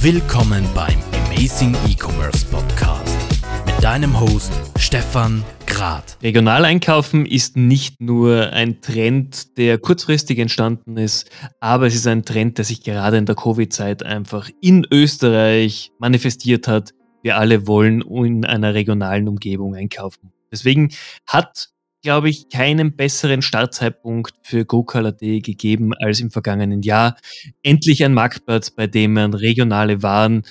Willkommen beim Amazing E-Commerce Podcast mit deinem Host Stefan Grad. Regionaleinkaufen ist nicht nur ein Trend, der kurzfristig entstanden ist, aber es ist ein Trend, der sich gerade in der Covid-Zeit einfach in Österreich manifestiert hat. Wir alle wollen in einer regionalen Umgebung einkaufen. Deswegen hat glaube ich, keinen besseren Startzeitpunkt für GoColor.at gegeben als im vergangenen Jahr. Endlich ein Marktplatz, bei dem man regionale Waren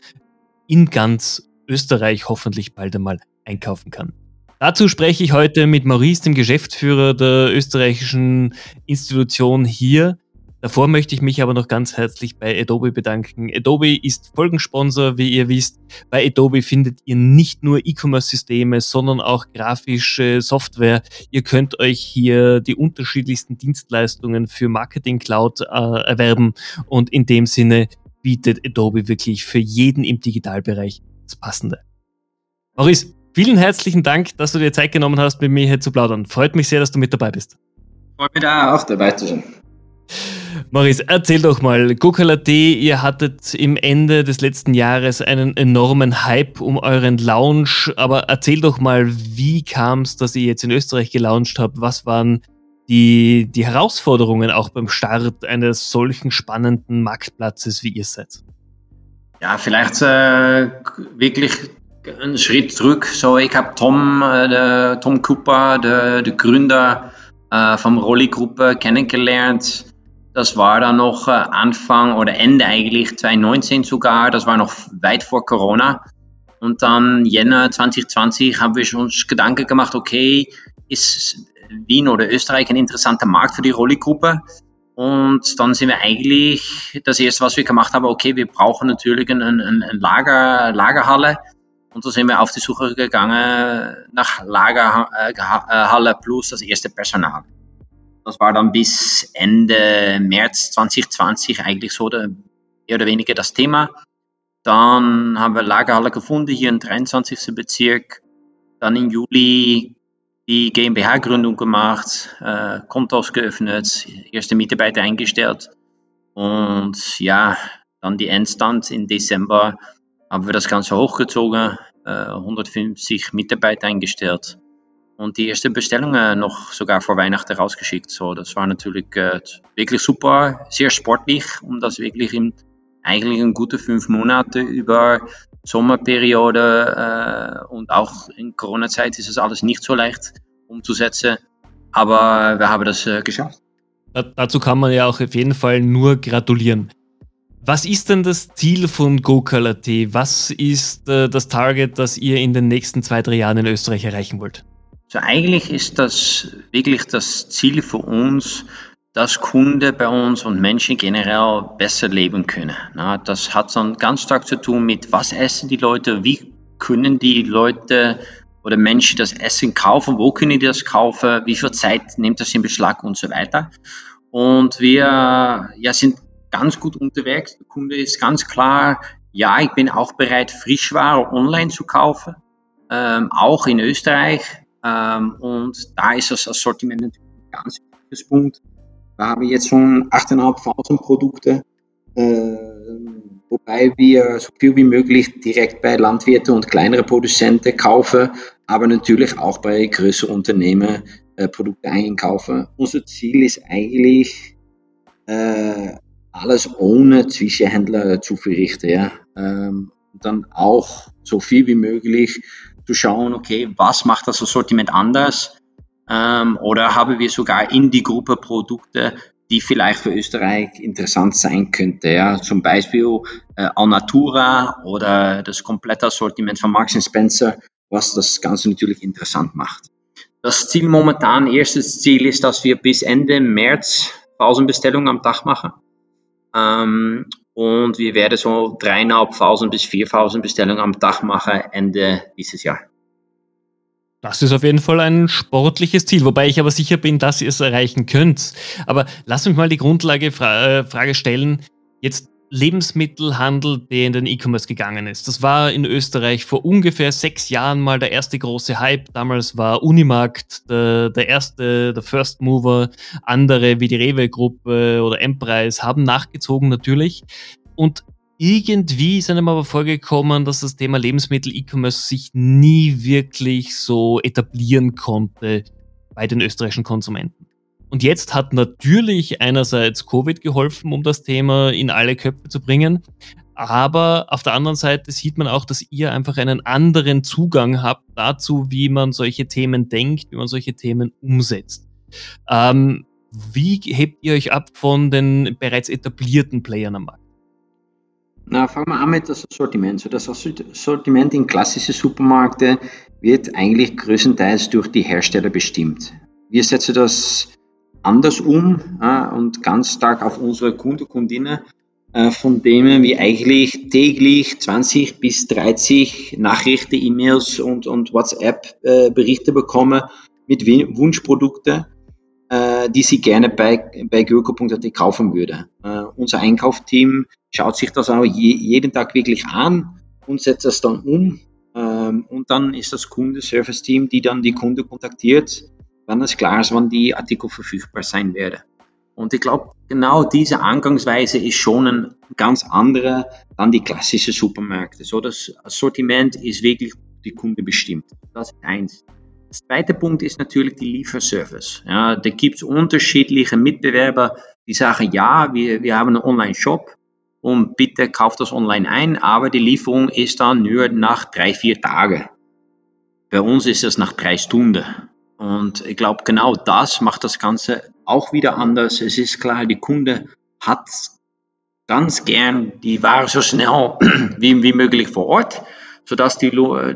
in ganz Österreich hoffentlich bald einmal einkaufen kann. Dazu spreche ich heute mit Maurice, dem Geschäftsführer der österreichischen Institution hier. Davor möchte ich mich aber noch ganz herzlich bei Adobe bedanken. Adobe ist Folgensponsor, wie ihr wisst. Bei Adobe findet ihr nicht nur E-Commerce-Systeme, sondern auch grafische Software. Ihr könnt euch hier die unterschiedlichsten Dienstleistungen für Marketing Cloud äh, erwerben und in dem Sinne bietet Adobe wirklich für jeden im Digitalbereich das Passende. Maurice, vielen herzlichen Dank, dass du dir Zeit genommen hast, mit mir hier zu plaudern. Freut mich sehr, dass du mit dabei bist. Freut mich da auch dabei zu sein. Maurice, erzähl doch mal, GoKLAT, ihr hattet im Ende des letzten Jahres einen enormen Hype um euren Launch, aber erzähl doch mal, wie kam es, dass ihr jetzt in Österreich gelauncht habt? Was waren die, die Herausforderungen auch beim Start eines solchen spannenden Marktplatzes, wie ihr seid? Ja, vielleicht äh, wirklich einen Schritt zurück. So, ich habe Tom, äh, Tom Cooper, der, der Gründer äh, vom Rolli-Gruppe, kennengelernt das war dann noch äh, Anfang oder Ende eigentlich 2019 sogar. Das war noch weit vor Corona. Und dann Jänner 2020 haben wir uns Gedanken gemacht, okay, ist Wien oder Österreich ein interessanter Markt für die Rolli-Gruppe? Und dann sind wir eigentlich, das erste, was wir gemacht haben, okay, wir brauchen natürlich eine, eine, eine Lager, Lagerhalle. Und so sind wir auf die Suche gegangen nach Lagerhalle äh, plus das erste Personal. Das war dann bis Ende März 2020 eigentlich so der, mehr oder weniger das Thema. Dann haben wir Lagerhalle gefunden hier im 23. Bezirk. Dann im Juli die GmbH-Gründung gemacht, äh, Kontos geöffnet, erste Mitarbeiter eingestellt. Und ja, dann die Endstand im Dezember haben wir das Ganze hochgezogen, äh, 150 Mitarbeiter eingestellt und die erste Bestellungen noch sogar vor Weihnachten rausgeschickt. So, das war natürlich äh, wirklich super, sehr sportlich, um das wirklich in eigentlich in gute fünf Monate über Sommerperiode äh, und auch in Corona-Zeit ist es alles nicht so leicht umzusetzen. Aber wir haben das äh, geschafft. Da, dazu kann man ja auch auf jeden Fall nur gratulieren. Was ist denn das Ziel von GoColor.at? Was ist äh, das Target, das ihr in den nächsten zwei, drei Jahren in Österreich erreichen wollt? So eigentlich ist das wirklich das Ziel für uns, dass Kunden bei uns und Menschen generell besser leben können. Na, das hat dann ganz stark zu tun mit, was essen die Leute, wie können die Leute oder Menschen das Essen kaufen, wo können die das kaufen, wie viel Zeit nimmt das in Beschlag und so weiter. Und wir ja, sind ganz gut unterwegs. Der Kunde ist ganz klar, ja, ich bin auch bereit, Frischware online zu kaufen, ähm, auch in Österreich. Ähm, und da ist das Sortiment natürlich ein ganz wichtiges Punkt. Wir haben jetzt schon 8.500 Produkte, äh, wobei wir so viel wie möglich direkt bei Landwirten und kleineren Produzenten kaufen, aber natürlich auch bei größeren Unternehmen äh, Produkte einkaufen. Unser Ziel ist eigentlich, äh, alles ohne Zwischenhändler zu verrichten. Ja? Ähm, dann auch so viel wie möglich zu schauen, okay, was macht das Sortiment anders? Ähm, oder haben wir sogar in die Gruppe Produkte, die vielleicht für Österreich interessant sein könnte. Ja? Zum Beispiel äh, Alnatura oder das komplette Sortiment von Marks Spencer, was das Ganze natürlich interessant macht. Das Ziel momentan, erstes Ziel ist, dass wir bis Ende März 1000 Bestellungen am Tag machen. Ähm, und wir werden so 3.500 bis 4.000 Bestellungen am Tag machen Ende dieses Jahr. Das ist auf jeden Fall ein sportliches Ziel, wobei ich aber sicher bin, dass ihr es erreichen könnt. Aber lass mich mal die Grundlage äh, Frage stellen. Jetzt Lebensmittelhandel, der in den E-Commerce gegangen ist. Das war in Österreich vor ungefähr sechs Jahren mal der erste große Hype. Damals war Unimarkt der, der erste, der First Mover. Andere wie die Rewe-Gruppe oder Empreis haben nachgezogen natürlich. Und irgendwie ist einem aber vorgekommen, dass das Thema Lebensmittel-E-Commerce sich nie wirklich so etablieren konnte bei den österreichischen Konsumenten. Und jetzt hat natürlich einerseits Covid geholfen, um das Thema in alle Köpfe zu bringen. Aber auf der anderen Seite sieht man auch, dass ihr einfach einen anderen Zugang habt dazu, wie man solche Themen denkt, wie man solche Themen umsetzt. Ähm, wie hebt ihr euch ab von den bereits etablierten Playern am Markt? Na, fangen wir an mit das Sortiment. So, das Sortiment in klassischen Supermärkten wird eigentlich größtenteils durch die Hersteller bestimmt. Wir setzen das anders um äh, und ganz stark auf unsere Kunden, Kundinnen, äh, von denen wir eigentlich täglich 20 bis 30 Nachrichten, E-Mails und, und WhatsApp-Berichte äh, bekommen mit Wunschprodukten, äh, die sie gerne bei, bei Gürko.at kaufen würde. Äh, unser Einkaufsteam schaut sich das auch je, jeden Tag wirklich an und setzt das dann um. Ähm, und dann ist das Kundenservice-Team, die dann die Kunde kontaktiert wenn es klar ist, wann die Artikel verfügbar sein werden. Und ich glaube, genau diese Angangsweise ist schon ein ganz andere dann die klassische Supermärkte. So, das Sortiment ist wirklich die Kunde bestimmt. Das ist eins. Der zweite Punkt ist natürlich die Lieferservice. Ja, da gibt es unterschiedliche Mitbewerber, die sagen, ja, wir, wir haben einen Online-Shop und bitte kauft das online ein, aber die Lieferung ist dann nur nach drei, vier Tagen. Bei uns ist es nach drei Stunden. Und ich glaube, genau das macht das Ganze auch wieder anders. Es ist klar, die Kunde hat ganz gern die Ware so schnell wie, wie möglich vor Ort, sodass die,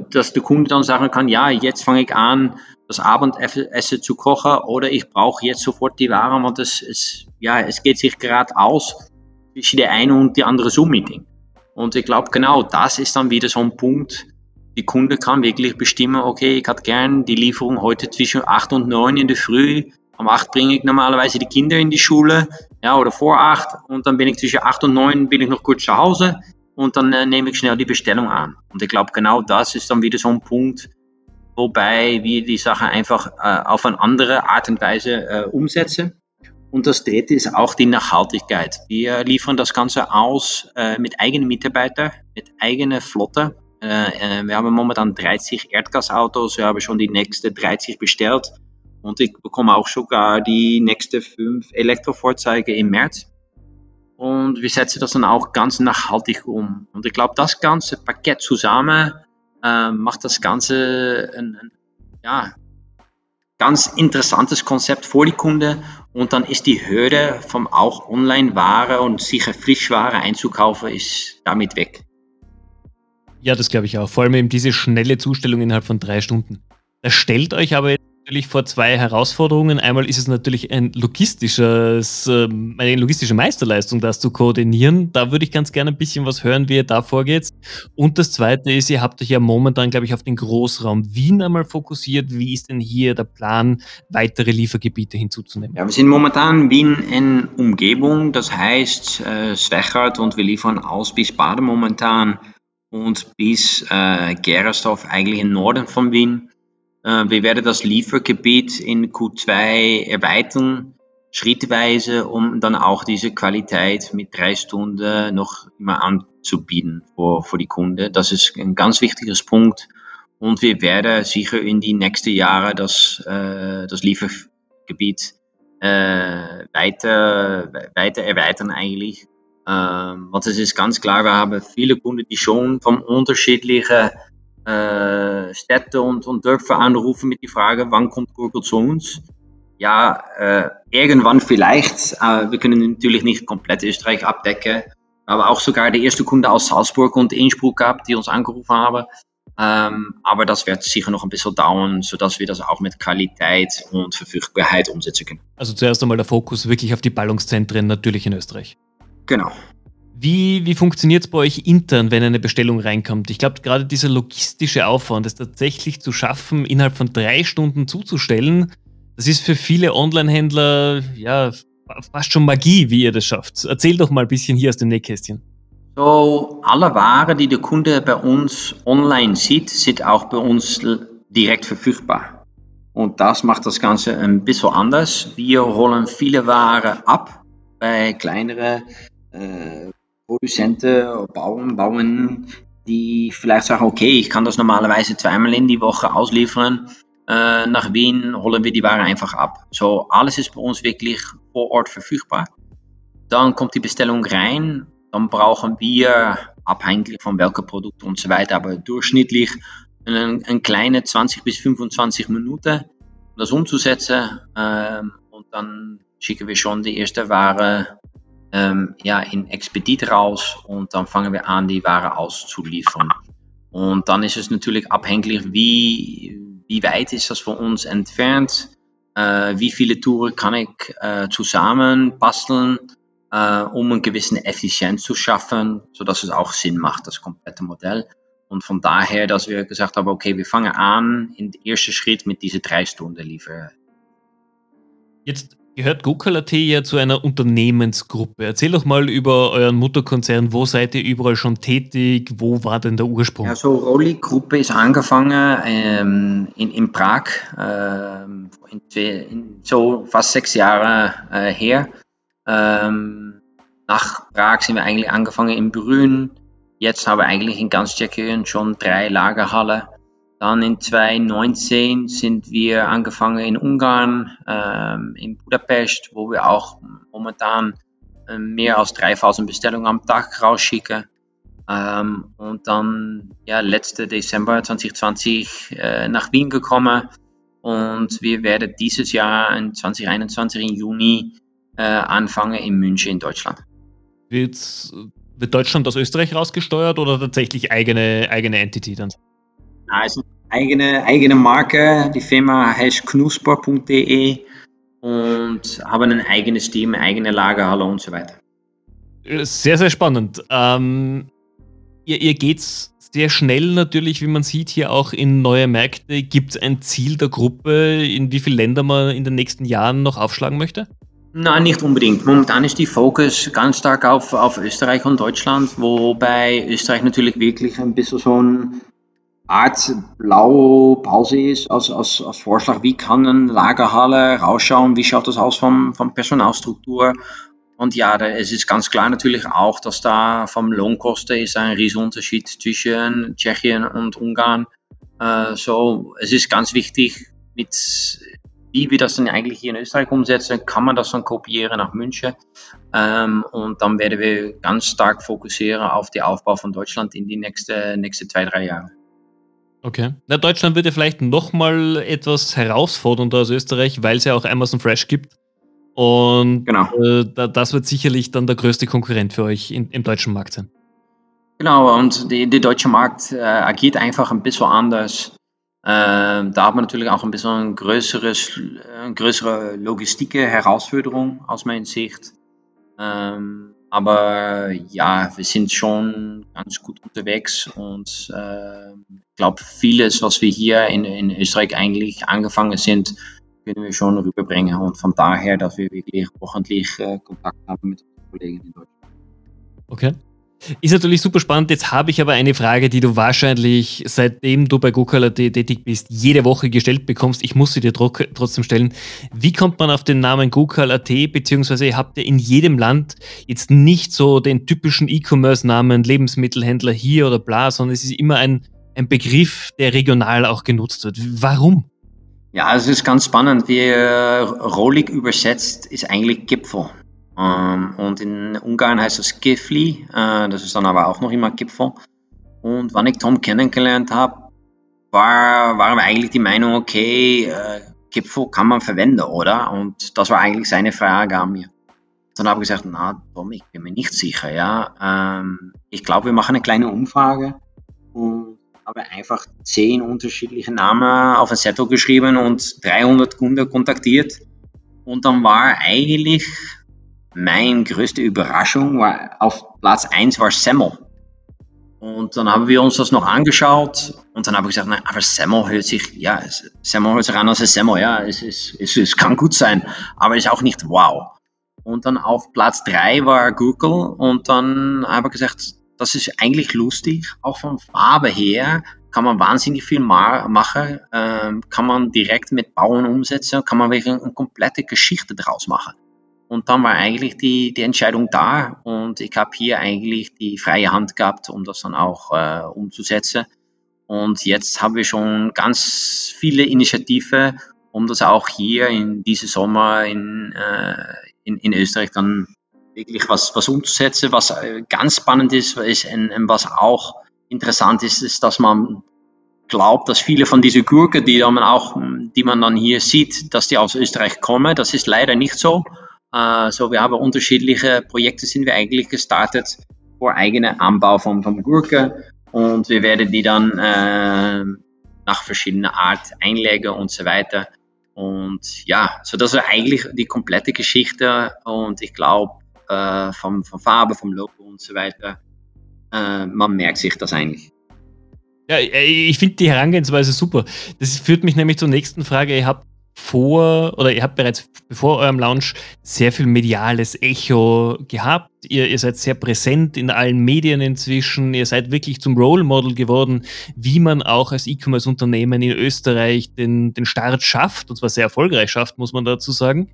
dass der Kunde dann sagen kann, ja, jetzt fange ich an, das Abendessen zu kochen oder ich brauche jetzt sofort die Ware, weil das ist, ja, es geht sich gerade aus zwischen der einen und die andere Zoom-Meeting. Und ich glaube, genau das ist dann wieder so ein Punkt, die Kunde kann wirklich bestimmen, okay, ich hätte gern die Lieferung heute zwischen 8 und 9 in der Früh. Um 8 bringe ich normalerweise die Kinder in die Schule, ja, oder vor 8 und dann bin ich zwischen 8 und 9 bin ich noch kurz zu Hause und dann äh, nehme ich schnell die Bestellung an. Und ich glaube, genau das ist dann wieder so ein Punkt, wobei wir die Sache einfach äh, auf eine andere Art und Weise äh, umsetzen. Und das dritte ist auch die Nachhaltigkeit. Wir liefern das Ganze aus äh, mit eigenen Mitarbeitern, mit eigener Flotte. Äh, äh, wir haben momentan 30 Erdgasautos, wir haben schon die nächste 30 bestellt und ich bekomme auch sogar die nächste fünf Elektrofahrzeuge im März. Und wir setzen das dann auch ganz nachhaltig um. Und ich glaube, das ganze Paket zusammen äh, macht das Ganze ein, ein ja, ganz interessantes Konzept für die Kunden. Und dann ist die Hürde vom auch Online-Ware und sicher Frischware einzukaufen, ist damit weg. Ja, das glaube ich auch. Vor allem eben diese schnelle Zustellung innerhalb von drei Stunden. Das stellt euch aber natürlich vor zwei Herausforderungen. Einmal ist es natürlich ein logistisches, ähm, eine logistische Meisterleistung, das zu koordinieren. Da würde ich ganz gerne ein bisschen was hören, wie ihr da vorgeht. Und das zweite ist, ihr habt euch ja momentan, glaube ich, auf den Großraum Wien einmal fokussiert. Wie ist denn hier der Plan, weitere Liefergebiete hinzuzunehmen? Ja, wir sind momentan Wien in Umgebung, das heißt äh, Schwächert und wir liefern aus bis Baden momentan und bis äh, Gerersdorf eigentlich im Norden von Wien. Äh, wir werden das Liefergebiet in Q2 erweitern, schrittweise, um dann auch diese Qualität mit drei Stunden noch immer anzubieten für, für die Kunden. Das ist ein ganz wichtiges Punkt. Und wir werden sicher in die nächsten Jahre das, äh, das Liefergebiet äh, weiter, weiter erweitern eigentlich. Ähm, want es ist ganz klar, wir haben viele Kunden, die schon von unterschiedlichen äh, Städten und, und Dörfern anrufen mit der Frage, wann kommt Google zu uns? Ja, äh, irgendwann vielleicht. Äh, wir können natürlich nicht komplett Österreich abdecken, aber auch sogar der erste Kunde aus Salzburg und Innsbruck gehabt, die uns angerufen haben. Ähm, aber das wird sicher noch ein bisschen dauern, sodass wir das auch mit Qualität und Verfügbarkeit umsetzen können. Also zuerst einmal der Fokus wirklich auf die Ballungszentren natürlich in Österreich. Genau. Wie, wie funktioniert es bei euch intern, wenn eine Bestellung reinkommt? Ich glaube, gerade dieser logistische Aufwand, das tatsächlich zu schaffen, innerhalb von drei Stunden zuzustellen, das ist für viele Online-Händler ja fast schon Magie, wie ihr das schafft. Erzähl doch mal ein bisschen hier aus dem Nähkästchen. So, alle Ware, die der Kunde bei uns online sieht, sind auch bei uns direkt verfügbar. Und das macht das Ganze ein bisschen anders. Wir holen viele Ware ab bei kleineren äh, Produzenten, Bauern, Bauern, die vielleicht sagen, okay, ich kann das normalerweise zweimal in die Woche ausliefern. Äh, nach Wien holen wir die Ware einfach ab. So, alles ist bei uns wirklich vor Ort verfügbar. Dann kommt die Bestellung rein, dann brauchen wir, abhängig von welchem Produkt und so weiter, aber durchschnittlich eine, eine kleine 20 bis 25 Minuten, um das umzusetzen. Ähm, und dann schicken wir schon die erste Ware ähm, ja, in Expedit raus und dann fangen wir an, die Ware auszuliefern. Und dann ist es natürlich abhängig, wie, wie weit ist das von uns entfernt, äh, wie viele Touren kann ich äh, zusammen basteln, äh, um eine gewisse Effizienz zu schaffen, sodass es auch Sinn macht, das komplette Modell. Und von daher, dass wir gesagt haben, okay, wir fangen an, den ersten Schritt mit diese drei Stunden Liefer. Jetzt gehört GoKalat ja zu einer Unternehmensgruppe. Erzähl doch mal über euren Mutterkonzern. Wo seid ihr überall schon tätig? Wo war denn der Ursprung? Ja, so Rolli Gruppe ist angefangen ähm, in, in Prag, ähm, in, so fast sechs Jahre äh, her. Ähm, nach Prag sind wir eigentlich angefangen in Brünn. Jetzt haben wir eigentlich in ganz Tschechien schon drei Lagerhallen. Dann in 2019 sind wir angefangen in Ungarn, ähm, in Budapest, wo wir auch momentan äh, mehr als 3000 Bestellungen am Tag rausschicken. Ähm, und dann, ja, letzte Dezember 2020 äh, nach Wien gekommen. Und wir werden dieses Jahr in 2021 im Juni äh, anfangen in München in Deutschland. Wird, wird Deutschland aus Österreich rausgesteuert oder tatsächlich eigene, eigene Entity dann? Also eigene, eigene Marke. Die Firma heißt knusper.de und haben ein eigenes Team, eigene Lagerhalle und so weiter. Sehr, sehr spannend. Ähm, ihr, ihr geht's sehr schnell natürlich, wie man sieht, hier auch in neue Märkte. Gibt es ein Ziel der Gruppe, in wie viele Länder man in den nächsten Jahren noch aufschlagen möchte? Nein, nicht unbedingt. Momentan ist die Fokus ganz stark auf, auf Österreich und Deutschland, wobei Österreich natürlich wirklich ein bisschen so ein Art Blaupause ist als, als, als Vorschlag, wie kann eine Lagerhalle rausschauen, wie schaut das aus vom, vom Personalstruktur. Und ja, es ist ganz klar natürlich auch, dass da vom Lohnkosten ist ein Riesenunterschied zwischen Tschechien und Ungarn. Äh, so, es ist ganz wichtig, mit wie wir das dann eigentlich hier in Österreich umsetzen, kann man das dann kopieren nach München. Ähm, und dann werden wir ganz stark fokussieren auf den Aufbau von Deutschland in die nächsten nächste zwei, drei Jahre. Okay. Na, Deutschland wird ja vielleicht nochmal etwas herausfordernder als Österreich, weil es ja auch Amazon Fresh gibt. Und genau. äh, das wird sicherlich dann der größte Konkurrent für euch in, im deutschen Markt sein. Genau, und der deutsche Markt äh, agiert einfach ein bisschen anders. Ähm, da hat man natürlich auch ein bisschen ein größeres, eine größere Logistik-Herausforderung aus meiner Sicht. Ähm, aber ja, wir sind schon ganz gut unterwegs und äh, ich glaube, vieles, was wir hier in, in Österreich eigentlich angefangen sind, können wir schon rüberbringen. Und von daher, dass wir wirklich wochentlich äh, Kontakt haben mit unseren Kollegen in Deutschland. Okay. Ist natürlich super spannend. Jetzt habe ich aber eine Frage, die du wahrscheinlich, seitdem du bei Google tätig bist, jede Woche gestellt bekommst. Ich muss sie dir trotzdem stellen. Wie kommt man auf den Namen Google.at, beziehungsweise habt ihr in jedem Land jetzt nicht so den typischen E-Commerce-Namen, Lebensmittelhändler hier oder bla, sondern es ist immer ein, ein Begriff, der regional auch genutzt wird. Warum? Ja, es ist ganz spannend. Wie äh, Rolig übersetzt ist eigentlich Gipfel. Ähm, und in Ungarn heißt es Gifli, äh, das ist dann aber auch noch immer Gipfel. Und wann ich Tom kennengelernt habe, war, war eigentlich die Meinung, okay, äh, Gipfel kann man verwenden, oder? Und das war eigentlich seine Frage an mir. Dann habe ich gesagt, na Tom, ich bin mir nicht sicher, ja. Ähm, ich glaube, wir machen eine kleine Umfrage und habe einfach zehn unterschiedliche Namen auf ein Zettel geschrieben und 300 Kunden kontaktiert. Und dann war eigentlich meine größte Überraschung war auf Platz 1 war Semmel. Und dann haben wir uns das noch angeschaut und dann habe ich gesagt, nein, aber Semmel hört sich, ja, Semmel hört sich an als Semmel, ja, es, ist, es, es kann gut sein, aber ist auch nicht wow. Und dann auf Platz 3 war Google und dann habe ich gesagt, das ist eigentlich lustig, auch von Farbe her kann man wahnsinnig viel machen, ähm, kann man direkt mit Bauern umsetzen, kann man wirklich eine komplette Geschichte draus machen. Und dann war eigentlich die, die Entscheidung da und ich habe hier eigentlich die freie Hand gehabt, um das dann auch äh, umzusetzen. Und jetzt haben wir schon ganz viele Initiativen, um das auch hier in diesem Sommer in, äh, in, in Österreich dann wirklich was, was umzusetzen. Was äh, ganz spannend ist, ist und, und was auch interessant ist, ist, dass man glaubt, dass viele von diesen Gurken, die die man dann hier sieht, dass die aus Österreich kommen. Das ist leider nicht so. Uh, so wir haben unterschiedliche Projekte sind wir eigentlich gestartet für eigene Anbau von, von Gurken und wir werden die dann äh, nach verschiedenen Art einlegen und so weiter. Und ja, so das ist eigentlich die komplette Geschichte und ich glaube, äh, vom, vom Farbe, vom Logo und so weiter, äh, man merkt sich das eigentlich. Ja, ich finde die Herangehensweise super. Das führt mich nämlich zur nächsten Frage. Ihr habt vor oder ihr habt bereits bevor eurem Launch sehr viel mediales Echo gehabt. Ihr, ihr seid sehr präsent in allen Medien inzwischen. Ihr seid wirklich zum Role Model geworden, wie man auch als E-Commerce-Unternehmen in Österreich den, den Start schafft und zwar sehr erfolgreich schafft, muss man dazu sagen.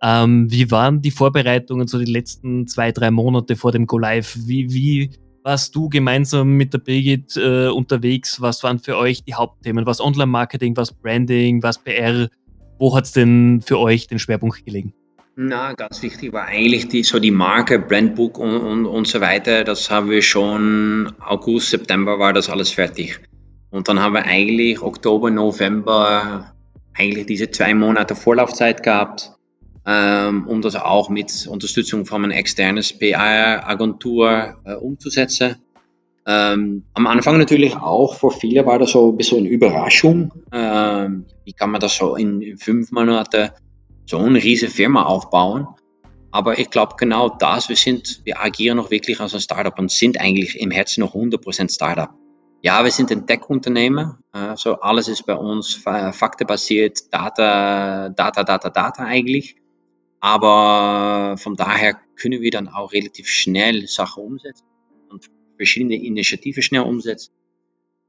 Ähm, wie waren die Vorbereitungen so die letzten zwei, drei Monate vor dem Go Live? Wie, wie warst du gemeinsam mit der Birgit äh, unterwegs? Was waren für euch die Hauptthemen? Was Online-Marketing, was Branding, was PR? Wo hat es denn für euch den Schwerpunkt gelegen? Na, ganz wichtig war eigentlich die, so die Marke, Brandbook und, und, und so weiter. Das haben wir schon August, September war das alles fertig. Und dann haben wir eigentlich Oktober, November eigentlich diese zwei Monate Vorlaufzeit gehabt, ähm, um das auch mit Unterstützung von einer externen PR-Agentur äh, umzusetzen. Ähm, am Anfang natürlich auch, für viele war das so ein bisschen eine Überraschung. Ähm, wie kann man das so in fünf Monaten so eine riesige Firma aufbauen? Aber ich glaube genau das, wir sind, wir agieren noch wirklich als ein Startup und sind eigentlich im Herzen noch 100% Startup. Ja, wir sind ein Tech-Unternehmen, äh, so alles ist bei uns faktenbasiert, Data, Data, Data, Data eigentlich. Aber von daher können wir dann auch relativ schnell Sachen umsetzen verschiedene Initiativen schnell umsetzt.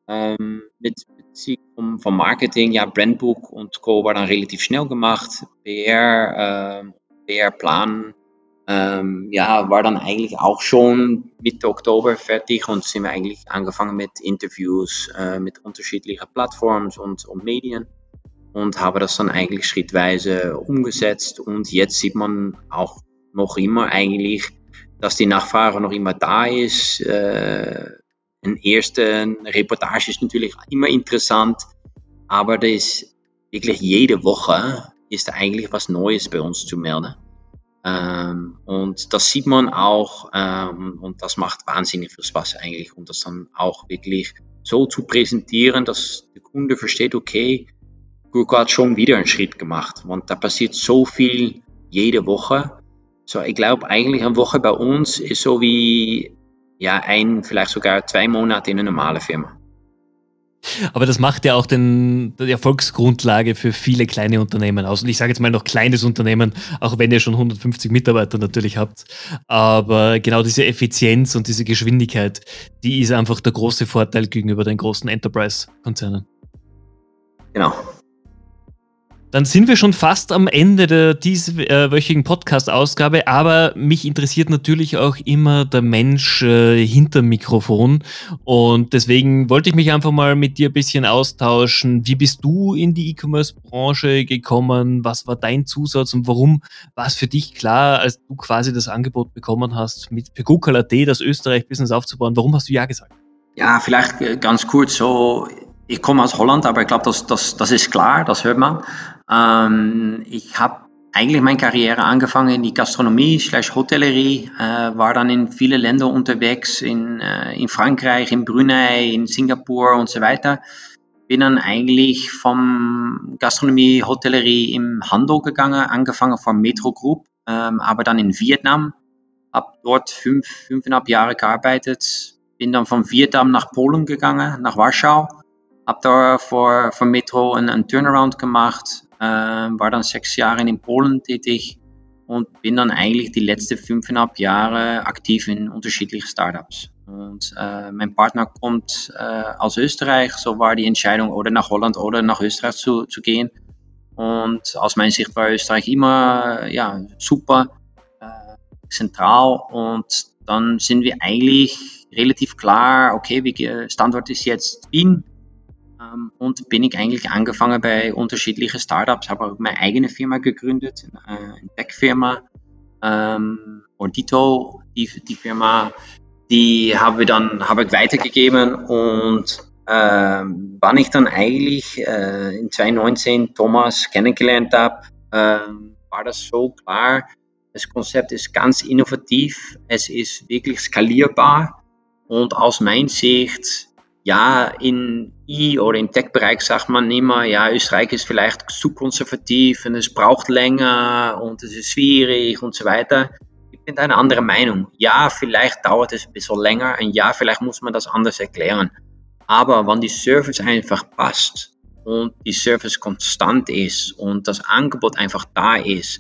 Ähm, mit Bezug vom, Marketing, ja, Brandbook und Co. war dann relativ schnell gemacht. PR, ähm, PR-Plan, ähm, ja, war dann eigentlich auch schon Mitte Oktober fertig und sind wir eigentlich angefangen mit Interviews äh, mit unterschiedlichen Plattformen und, und Medien und haben das dann eigentlich schrittweise umgesetzt und jetzt sieht man auch noch immer eigentlich dass die Nachfrage noch immer da ist. Äh, ein erste Reportage ist natürlich immer interessant, aber das ist wirklich jede Woche ist eigentlich was Neues bei uns zu melden. Ähm, und das sieht man auch ähm, und das macht wahnsinnig viel Spaß eigentlich und das dann auch wirklich so zu präsentieren, dass der Kunde versteht, okay, Google hat schon wieder einen Schritt gemacht und da passiert so viel jede Woche so, ich glaube eigentlich eine Woche bei uns ist so wie ja, ein, vielleicht sogar zwei Monate in einer normalen Firma. Aber das macht ja auch den, die Erfolgsgrundlage für viele kleine Unternehmen aus. Und ich sage jetzt mal noch kleines Unternehmen, auch wenn ihr schon 150 Mitarbeiter natürlich habt. Aber genau diese Effizienz und diese Geschwindigkeit, die ist einfach der große Vorteil gegenüber den großen Enterprise-Konzernen. Genau. Dann sind wir schon fast am Ende der dieswöchigen Podcast-Ausgabe, aber mich interessiert natürlich auch immer der Mensch äh, hinter dem Mikrofon. Und deswegen wollte ich mich einfach mal mit dir ein bisschen austauschen. Wie bist du in die E-Commerce-Branche gekommen? Was war dein Zusatz und warum war es für dich klar, als du quasi das Angebot bekommen hast, mit Google.at das Österreich-Business aufzubauen? Warum hast du Ja gesagt? Ja, vielleicht äh, ganz kurz so ich komme aus Holland, aber ich glaube, das, das, das ist klar, das hört man. Ähm, ich habe eigentlich meine Karriere angefangen in die Gastronomie slash Hotellerie, äh, war dann in viele Länder unterwegs, in, äh, in Frankreich, in Brunei, in Singapur und so weiter. Bin dann eigentlich vom Gastronomie, Hotellerie im Handel gegangen, angefangen vom Metro Group, ähm, aber dann in Vietnam, habe dort fünf, fünfeinhalb Jahre gearbeitet, bin dann von Vietnam nach Polen gegangen, nach Warschau habe da vor, vor Metro einen, einen Turnaround gemacht, war dann sechs Jahre in Polen tätig und bin dann eigentlich die letzten fünfeinhalb Jahre aktiv in unterschiedlichen Startups. Und äh, mein Partner kommt äh, aus Österreich, so war die Entscheidung, oder nach Holland oder nach Österreich zu, zu gehen. Und aus meiner Sicht war Österreich immer ja, super. zentral und dann sind wir eigentlich relativ klar, okay, wie Standort ist jetzt Wien ähm, und bin ich eigentlich angefangen bei unterschiedlichen Startups, habe auch meine eigene Firma gegründet, äh, eine Tech-Firma, ähm, Ordito, die, die Firma, die habe ich dann habe ich weitergegeben und ähm, wann ich dann eigentlich äh, in 2019 Thomas kennengelernt habe, ähm, war das so klar, das Konzept ist ganz innovativ, es ist wirklich skalierbar und aus meiner Sicht, ja, in I- oder im Tech-Bereich sagt man immer, ja, Österreich ist vielleicht zu konservativ und es braucht länger und es ist schwierig und so weiter. Ich bin andere Meinung. Ja, vielleicht dauert es ein bisschen länger und ja, vielleicht muss man das anders erklären. Aber wenn die Service einfach passt und die Service konstant ist und das Angebot einfach da ist,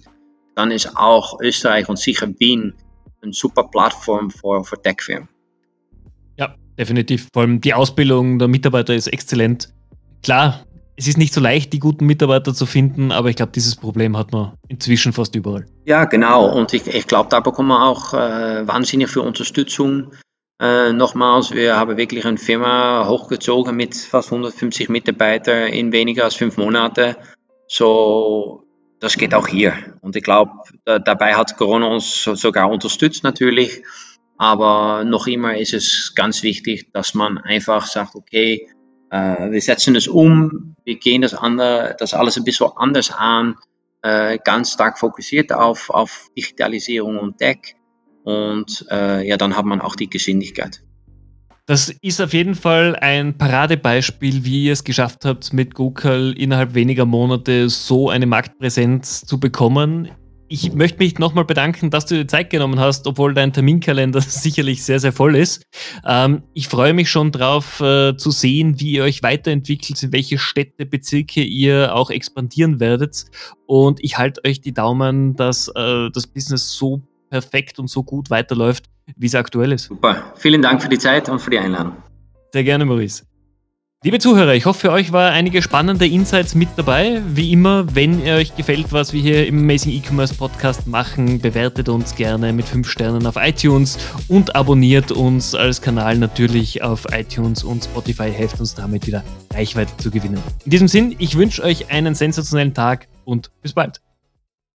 dann ist auch Österreich und sicher Wien eine super Plattform für Tech-Firmen. Definitiv. Vor allem die Ausbildung der Mitarbeiter ist exzellent. Klar, es ist nicht so leicht, die guten Mitarbeiter zu finden, aber ich glaube, dieses Problem hat man inzwischen fast überall. Ja, genau. Und ich, ich glaube, da bekommen wir auch äh, wahnsinnig viel Unterstützung. Äh, nochmals, wir haben wirklich eine Firma hochgezogen mit fast 150 Mitarbeitern in weniger als fünf Monaten. So, das geht auch hier. Und ich glaube, da, dabei hat Corona uns sogar unterstützt natürlich. Aber noch immer ist es ganz wichtig, dass man einfach sagt, okay, äh, wir setzen es um, wir gehen das, andere, das alles ein bisschen anders an, äh, ganz stark fokussiert auf, auf Digitalisierung und Tech. Und äh, ja, dann hat man auch die Geschwindigkeit. Das ist auf jeden Fall ein Paradebeispiel, wie ihr es geschafft habt, mit Google innerhalb weniger Monate so eine Marktpräsenz zu bekommen. Ich möchte mich nochmal bedanken, dass du dir Zeit genommen hast, obwohl dein Terminkalender sicherlich sehr, sehr voll ist. Ähm, ich freue mich schon darauf äh, zu sehen, wie ihr euch weiterentwickelt, in welche Städte, Bezirke ihr auch expandieren werdet. Und ich halte euch die Daumen, dass äh, das Business so perfekt und so gut weiterläuft, wie es aktuell ist. Super. Vielen Dank für die Zeit und für die Einladung. Sehr gerne, Maurice. Liebe Zuhörer, ich hoffe, für euch war einige spannende Insights mit dabei. Wie immer, wenn ihr euch gefällt, was wir hier im Amazing E-Commerce Podcast machen, bewertet uns gerne mit 5 Sternen auf iTunes und abonniert uns als Kanal natürlich auf iTunes und Spotify, helft uns damit wieder Reichweite zu gewinnen. In diesem Sinn, ich wünsche euch einen sensationellen Tag und bis bald.